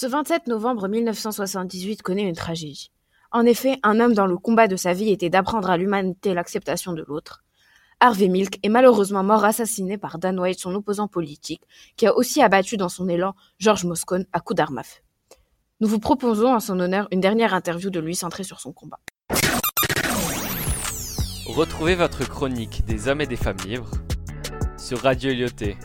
Ce 27 novembre 1978 connaît une tragédie. En effet, un homme dont le combat de sa vie était d'apprendre à l'humanité l'acceptation de l'autre. Harvey Milk est malheureusement mort assassiné par Dan White, son opposant politique, qui a aussi abattu dans son élan George Moscone à coups d'arme à feu. Nous vous proposons en son honneur une dernière interview de lui centrée sur son combat. Retrouvez votre chronique des hommes et des femmes libres sur Radio Lyoté.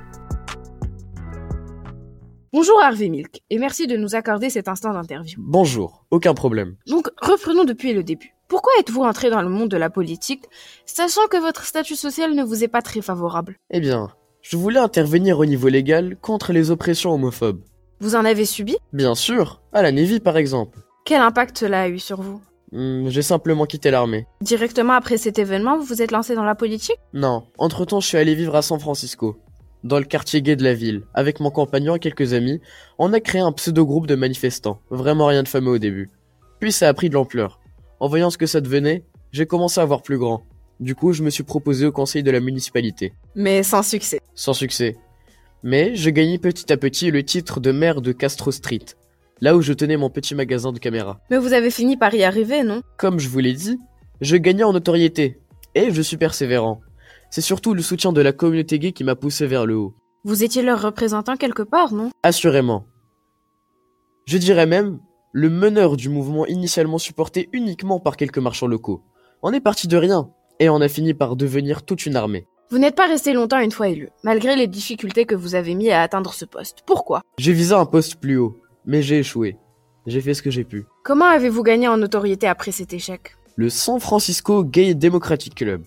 Bonjour Harvey Milk, et merci de nous accorder cet instant d'interview. Bonjour, aucun problème. Donc, reprenons depuis le début. Pourquoi êtes-vous entré dans le monde de la politique, sachant que votre statut social ne vous est pas très favorable? Eh bien, je voulais intervenir au niveau légal contre les oppressions homophobes. Vous en avez subi? Bien sûr, à la Navy par exemple. Quel impact cela a eu sur vous? Hmm, J'ai simplement quitté l'armée. Directement après cet événement, vous vous êtes lancé dans la politique? Non, entre-temps je suis allé vivre à San Francisco, dans le quartier gay de la ville. Avec mon compagnon et quelques amis, on a créé un pseudo-groupe de manifestants. Vraiment rien de fameux au début. Puis ça a pris de l'ampleur. En voyant ce que ça devenait, j'ai commencé à voir plus grand. Du coup, je me suis proposé au conseil de la municipalité. Mais sans succès. Sans succès. Mais je gagnais petit à petit le titre de maire de Castro Street, là où je tenais mon petit magasin de caméras. Mais vous avez fini par y arriver, non? Comme je vous l'ai dit, je gagnais en notoriété, et je suis persévérant. C'est surtout le soutien de la communauté gay qui m'a poussé vers le haut. Vous étiez leur représentant quelque part, non? Assurément. Je dirais même le meneur du mouvement initialement supporté uniquement par quelques marchands locaux. On est parti de rien, et on a fini par devenir toute une armée. Vous n'êtes pas resté longtemps une fois élu, malgré les difficultés que vous avez mis à atteindre ce poste. Pourquoi? J'ai visé un poste plus haut, mais j'ai échoué. J'ai fait ce que j'ai pu. Comment avez-vous gagné en notoriété après cet échec? Le San Francisco Gay Democratic Club,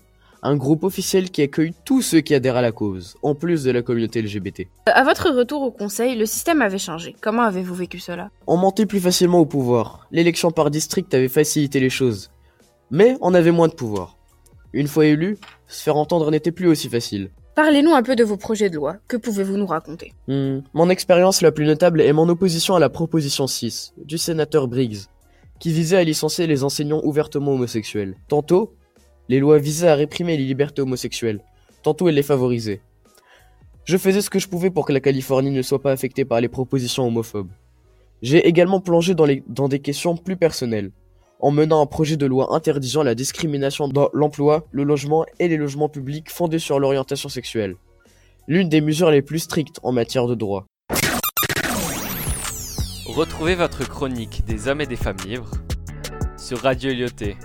un groupe officiel qui accueille tous ceux qui adhèrent à la cause, en plus de la communauté LGBT. Euh, À votre retour au conseil, le système avait changé. Comment avez-vous vécu cela? On montait plus facilement au pouvoir. L'élection par district avait facilité les choses. Mais on avait moins de pouvoir. Une fois élu, se faire entendre n'était plus aussi facile. Parlez-nous un peu de vos projets de loi. Que pouvez-vous nous raconter? Hmm, Mon expérience la plus notable est mon opposition à la proposition 6 du sénateur Briggs, qui visait à licencier les enseignants ouvertement homosexuels. Tantôt, les lois visaient à réprimer les libertés homosexuelles, tantôt elles les favorisaient. Je faisais ce que je pouvais pour que la Californie ne soit pas affectée par les propositions homophobes. J'ai également plongé dans, des questions plus personnelles, en menant un projet de loi interdisant la discrimination dans l'emploi, le logement et les logements publics fondés sur l'orientation sexuelle l'une des mesures les plus strictes en matière de droit. Retrouvez votre chronique des hommes et des femmes libres sur Radio Lyoté.